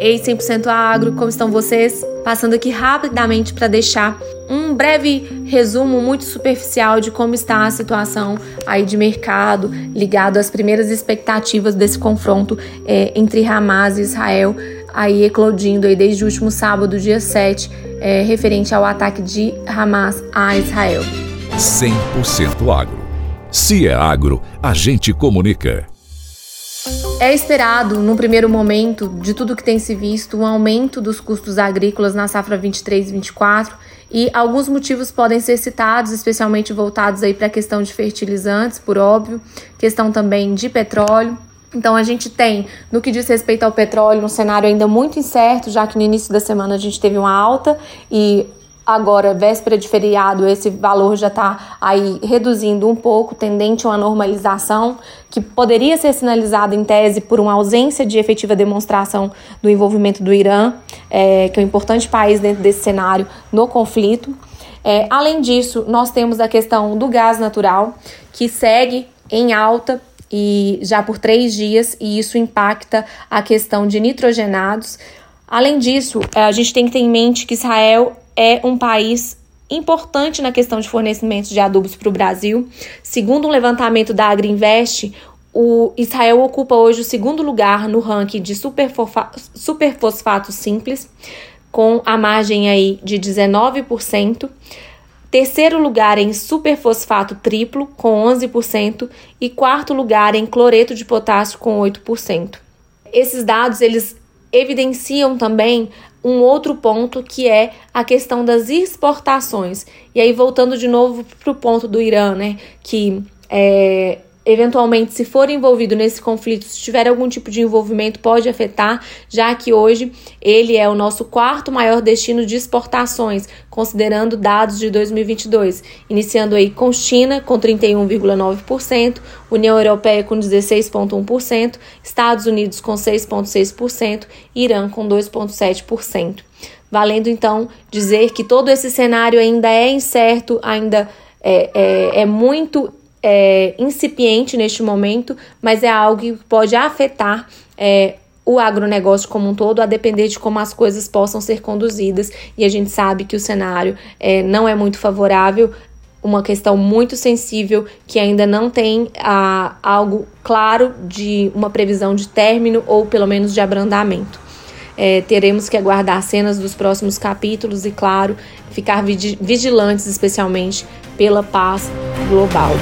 Ei, 100% agro, como estão vocês? Passando aqui rapidamente para deixar um breve resumo muito superficial de como está a situação aí de mercado ligado às primeiras expectativas desse confronto é, entre Hamas e Israel, aí eclodindo aí desde o último sábado, dia 7, é, referente ao ataque de Hamas a Israel. 100% agro. Se é agro, a gente comunica. É esperado, num primeiro momento, de tudo que tem se visto, um aumento dos custos agrícolas na safra 23-24 e alguns motivos podem ser citados, especialmente voltados aí para a questão de fertilizantes, por óbvio, questão também de petróleo. Então a gente tem, no que diz respeito ao petróleo, um cenário ainda muito incerto, já que no início da semana a gente teve uma alta e Agora, véspera de feriado, esse valor já está aí reduzindo um pouco, tendente a uma normalização, que poderia ser sinalizada em tese por uma ausência de efetiva demonstração do envolvimento do Irã, é, que é um importante país dentro desse cenário no conflito. É, além disso, nós temos a questão do gás natural, que segue em alta e já por três dias, e isso impacta a questão de nitrogenados. Além disso, a gente tem que ter em mente que Israel é um país importante na questão de fornecimento de adubos para o Brasil. Segundo um levantamento da Agriinvest, o Israel ocupa hoje o segundo lugar no ranking de superfosfato simples, com a margem aí de 19%. Terceiro lugar em superfosfato triplo, com 11%, e quarto lugar em cloreto de potássio, com 8%. Esses dados eles evidenciam também um outro ponto que é a questão das exportações. E aí, voltando de novo para o ponto do Irã, né? Que é, eventualmente, se for envolvido nesse conflito, se tiver algum tipo de envolvimento, pode afetar, já que hoje ele é o nosso quarto maior destino de exportações, considerando dados de 2022, iniciando aí com China com 31,9%, União Europeia com 16,1%, Estados Unidos com 6,6%, Irã com 2,7%. Valendo então dizer que todo esse cenário ainda é incerto, ainda é, é, é muito é, incipiente neste momento, mas é algo que pode afetar é, o agronegócio como um todo, a depender de como as coisas possam ser conduzidas. E a gente sabe que o cenário é, não é muito favorável, uma questão muito sensível que ainda não tem a, algo claro de uma previsão de término ou pelo menos de abrandamento. É, teremos que aguardar cenas dos próximos capítulos e, claro, ficar vigilantes, especialmente pela paz global.